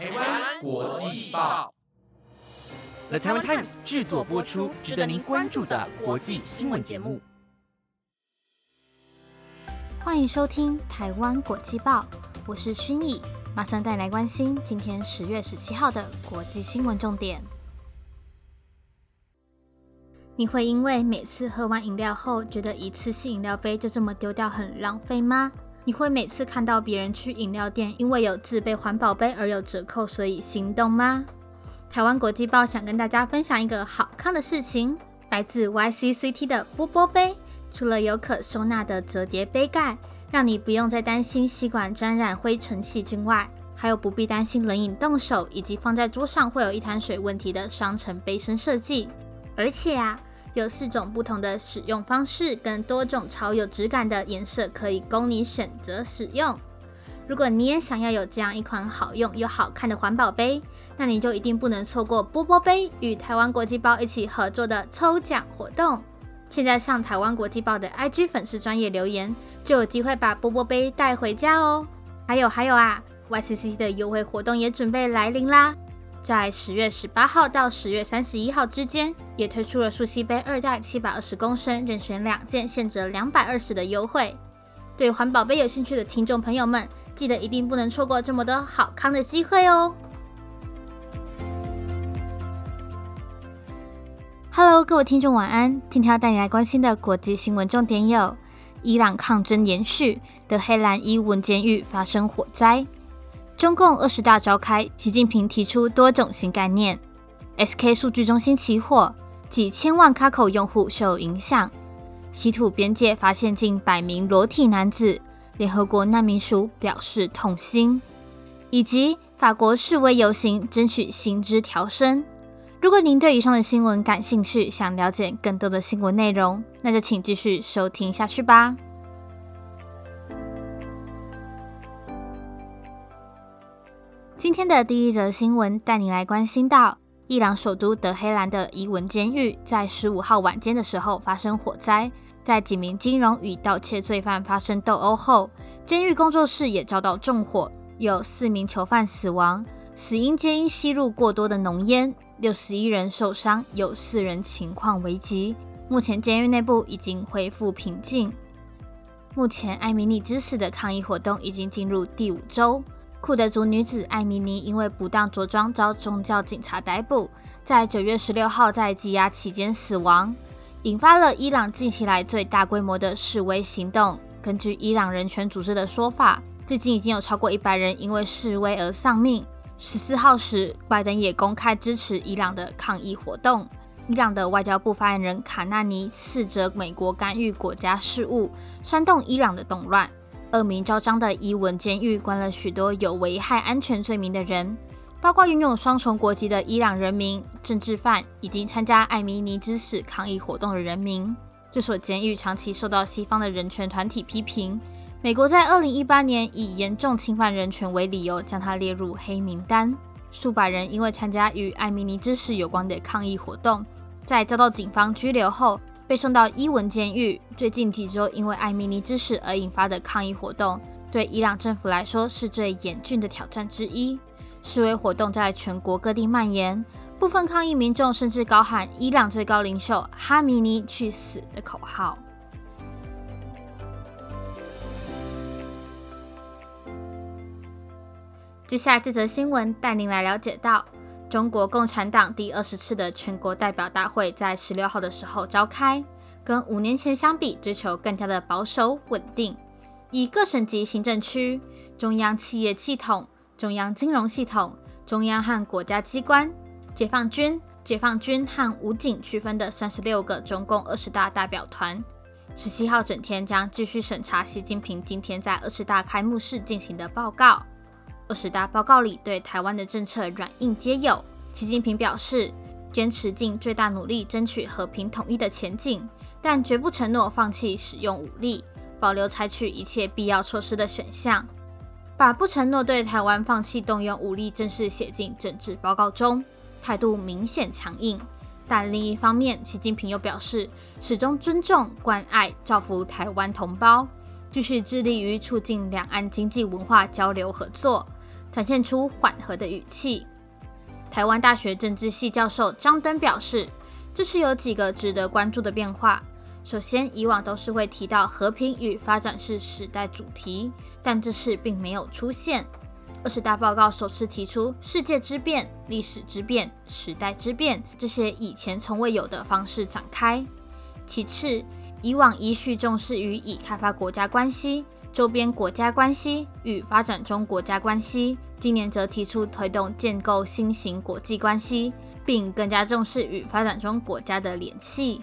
台湾国际报，The Taiwan Times 制作播出，值得您关注的国际新闻节目。欢迎收听《台湾国际报》，我是薰逸，马上带来关心今天十月十七号的国际新闻重点。你会因为每次喝完饮料后，觉得一次性饮料杯就这么丢掉很浪费吗？你会每次看到别人去饮料店，因为有自备环保杯而有折扣，所以心动吗？台湾国际报想跟大家分享一个好看的事情，来自 YCCT 的波波杯，除了有可收纳的折叠杯盖，让你不用再担心吸管沾染灰尘细菌外，还有不必担心冷饮冻手以及放在桌上会有一滩水问题的双层杯身设计，而且啊。有四种不同的使用方式，跟多种超有质感的颜色可以供你选择使用。如果你也想要有这样一款好用又好看的环保杯，那你就一定不能错过波波杯与台湾国际报一起合作的抽奖活动。现在上台湾国际报的 IG 粉丝专业留言，就有机会把波波杯带回家哦。还有还有啊，YCC 的优惠活动也准备来临啦！在十月十八号到十月三十一号之间，也推出了树溪杯二代七百二十公升，任选两件，现折两百二十的优惠。对环保杯有兴趣的听众朋友们，记得一定不能错过这么多好康的机会哦！Hello，各位听众晚安。今天要带你来关心的国际新闻重点有：伊朗抗争延续，德黑兰伊文监狱发生火灾。中共二十大召开，习近平提出多种新概念。SK 数据中心起火，几千万卡口用户受影响。稀土边界发现近百名裸体男子，联合国难民署表示痛心。以及法国示威游行争取薪资调升。如果您对以上的新闻感兴趣，想了解更多的新闻内容，那就请继续收听下去吧。今天的第一则新闻带你来关心到，伊朗首都德黑兰的伊文监狱在十五号晚间的时候发生火灾，在几名金融与盗窃罪犯发生斗殴后，监狱工作室也遭到纵火，有四名囚犯死亡，死因皆因吸入过多的浓烟，六十一人受伤，有四人情况危急。目前监狱内部已经恢复平静。目前艾米丽之死的抗议活动已经进入第五周。库德族女子艾米尼因为不当着装遭宗教警察逮捕，在九月十六号在羁押期间死亡，引发了伊朗近期来最大规模的示威行动。根据伊朗人权组织的说法，至今已经有超过一百人因为示威而丧命。十四号时，拜登也公开支持伊朗的抗议活动。伊朗的外交部发言人卡纳尼斥责美国干预国家事务，煽动伊朗的动乱。恶名昭彰的伊文监狱关了许多有危害安全罪名的人，包括拥有双重国籍的伊朗人民、政治犯以及参加艾米尼之死抗议活动的人民。这所监狱长期受到西方的人权团体批评。美国在2018年以严重侵犯人权为理由，将它列入黑名单。数百人因为参加与艾米尼之死有关的抗议活动，在遭到警方拘留后。被送到伊文监狱。最近几周，因为艾米尼之事而引发的抗议活动，对伊朗政府来说是最严峻的挑战之一。示威活动在全国各地蔓延，部分抗议民众甚至高喊“伊朗最高领袖哈米尼去死”的口号。接下来这则新闻带您来了解到。中国共产党第二十次的全国代表大会在十六号的时候召开，跟五年前相比，追求更加的保守稳定，以各省级行政区、中央企业系统、中央金融系统、中央和国家机关、解放军、解放军和武警区分的三十六个中共二十大代表团，十七号整天将继续审查习近平今天在二十大开幕式进行的报告。二十大报告里对台湾的政策软硬皆有。习近平表示，坚持尽最大努力争取和平统一的前景，但绝不承诺放弃使用武力，保留采取一切必要措施的选项。把不承诺对台湾放弃动用武力正式写进政治报告中，态度明显强硬。但另一方面，习近平又表示，始终尊重、关爱、造福台湾同胞，继续致力于促进两岸经济文化交流合作。展现出缓和的语气。台湾大学政治系教授张登表示，这是有几个值得关注的变化。首先，以往都是会提到和平与发展是时代主题，但这次并没有出现。二十大报告首次提出世界之变、历史之变、时代之变这些以前从未有的方式展开。其次，以往依序重视与已开发国家关系、周边国家关系与发展中国家关系，今年则提出推动建构新型国际关系，并更加重视与发展中国家的联系。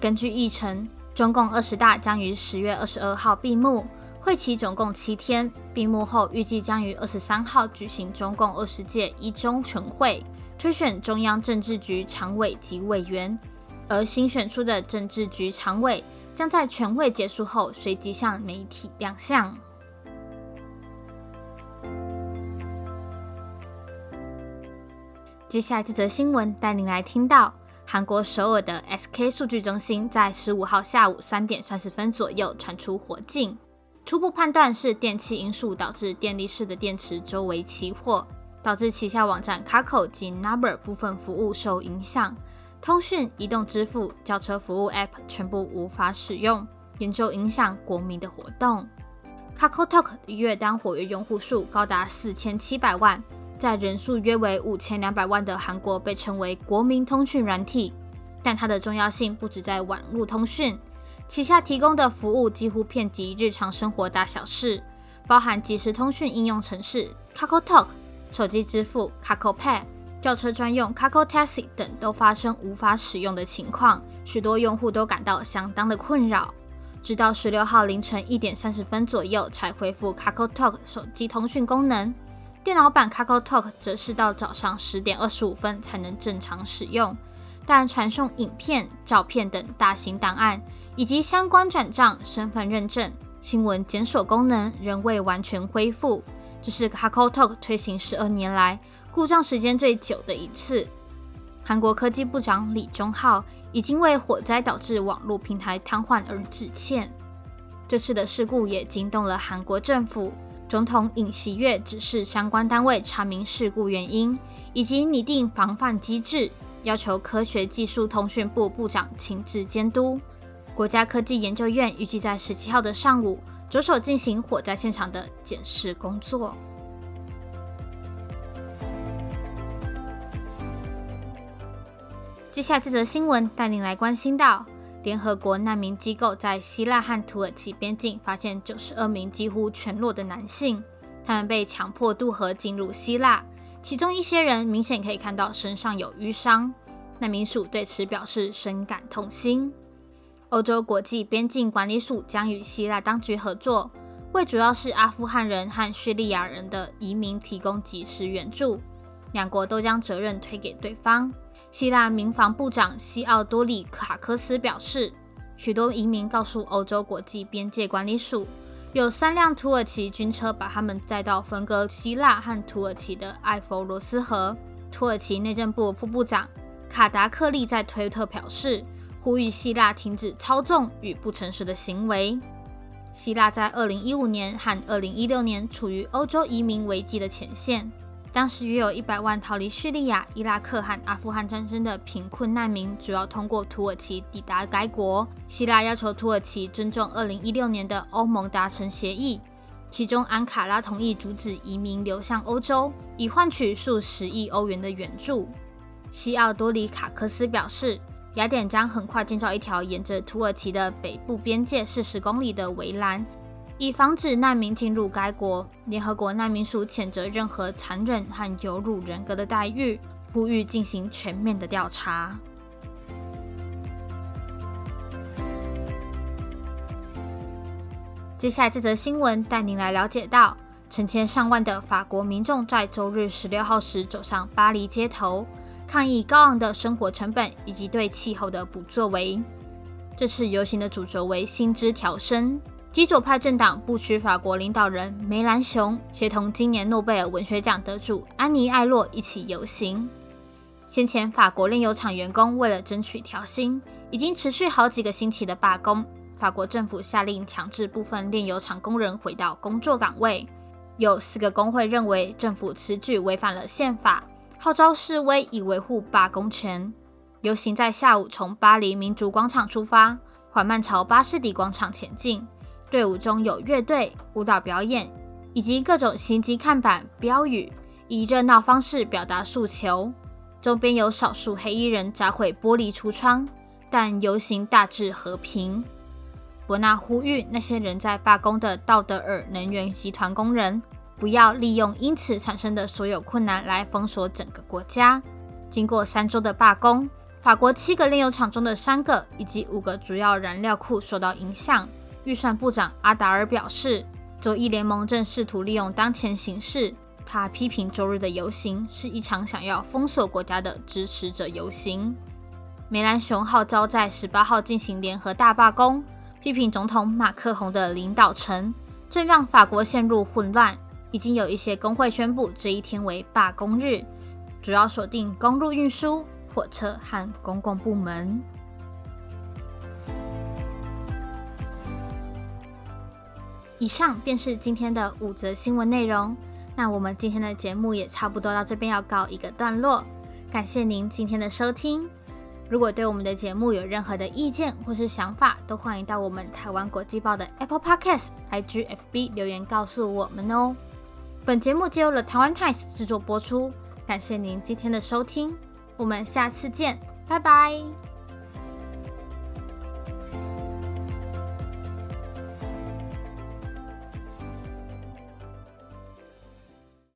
根据议程，中共二十大将于十月二十二号闭幕，会期总共七天。闭幕后，预计将于二十三号举行中共二十届一中全会，推选中央政治局常委及委员。而新选出的政治局常委将在全会结束后随即向媒体亮相。接下来这则新闻带您来听到。韩国首尔的 SK 数据中心在十五号下午三点三十分左右传出火警，初步判断是电气因素导致电力室的电池周围起火，导致旗下网站 Kakao 及 Number 部分服务受影响，通讯、移动支付、轿车服务 App 全部无法使用，严重影响国民的活动。Kakao Talk 的月单活跃用户数高达四千七百万。在人数约为五千两百万的韩国被称为国民通讯软体，但它的重要性不止在网络通讯，旗下提供的服务几乎遍及日常生活大小事，包含即时通讯应用程式 Kakao Talk、手机支付 Kakao Pay、轿车专用 c a c o Taxi 等都发生无法使用的情况，许多用户都感到相当的困扰。直到十六号凌晨一点三十分左右才恢复 Kakao Talk 手机通讯功能。电脑版 Kakao Talk 则是到早上十点二十五分才能正常使用，但传送影片、照片等大型档案以及相关转账、身份认证、新闻检索功能仍未完全恢复。这是 Kakao Talk 推行十二年来故障时间最久的一次。韩国科技部长李忠浩已经为火灾导致网络平台瘫痪而致歉。这次的事故也惊动了韩国政府。总统尹锡悦指示相关单位查明事故原因，以及拟定防范机制，要求科学技术通讯部部长亲自监督。国家科技研究院预计在十七号的上午着手进行火灾现场的检视工作。接下来这则新闻带您来关心到。联合国难民机构在希腊和土耳其边境发现九十二名几乎全裸的男性，他们被强迫渡河进入希腊，其中一些人明显可以看到身上有淤伤。难民署对此表示深感痛心。欧洲国际边境管理署将与希腊当局合作，为主要是阿富汗人和叙利亚人的移民提供及时援助，两国都将责任推给对方。希腊民防部长西奥多里卡科斯表示，许多移民告诉欧洲国际边界管理署，有三辆土耳其军车把他们载到分割希腊和土耳其的埃弗罗斯河。土耳其内政部副部长卡达克利在推特表示，呼吁希腊停止操纵与不诚实的行为。希腊在2015年和2016年处于欧洲移民危机的前线。当时约有一百万逃离叙利亚、伊拉克和阿富汗战争的贫困难民，主要通过土耳其抵达该国。希腊要求土耳其尊重二零一六年的欧盟达成协议，其中安卡拉同意阻止移民流向欧洲，以换取数十亿欧元的援助。西奥多里卡克斯表示，雅典将很快建造一条沿着土耳其的北部边界四十公里的围栏。以防止难民进入该国，联合国难民署谴责任何残忍和有辱人格的待遇，呼吁进行全面的调查。接下来这则新闻带您来了解到，成千上万的法国民众在周日十六号时走上巴黎街头，抗议高昂的生活成本以及对气候的不作为。这次游行的主轴为薪资调升。极左派政党不屈法国领导人梅兰雄协同今年诺贝尔文学奖得主安妮艾洛一起游行。先前法国炼油厂员工为了争取调薪，已经持续好几个星期的罢工。法国政府下令强制部分炼油厂工人回到工作岗位。有四个工会认为政府此举违反了宪法，号召示威以维护罢工权。游行在下午从巴黎民族广场出发，缓慢朝巴士底广场前进。队伍中有乐队、舞蹈表演以及各种行迹看板、标语，以热闹方式表达诉求。周边有少数黑衣人砸毁玻璃橱窗，但游行大致和平。伯纳呼吁那些人在罢工的道德尔能源集团工人，不要利用因此产生的所有困难来封锁整个国家。经过三周的罢工，法国七个炼油厂中的三个以及五个主要燃料库受到影响。预算部长阿达尔表示，左翼联盟正试图利用当前形势。他批评周日的游行是一场想要封锁国家的支持者游行。梅兰雄号召在十八号进行联合大罢工，批评总统马克宏的领导层正让法国陷入混乱。已经有一些工会宣布这一天为罢工日，主要锁定公路运输、火车和公共部门。以上便是今天的五则新闻内容。那我们今天的节目也差不多到这边要告一个段落，感谢您今天的收听。如果对我们的节目有任何的意见或是想法，都欢迎到我们台湾国际报的 Apple Podcast、IGFB 留言告诉我们哦。本节目就由了台湾 Times 制作播出，感谢您今天的收听，我们下次见，拜拜。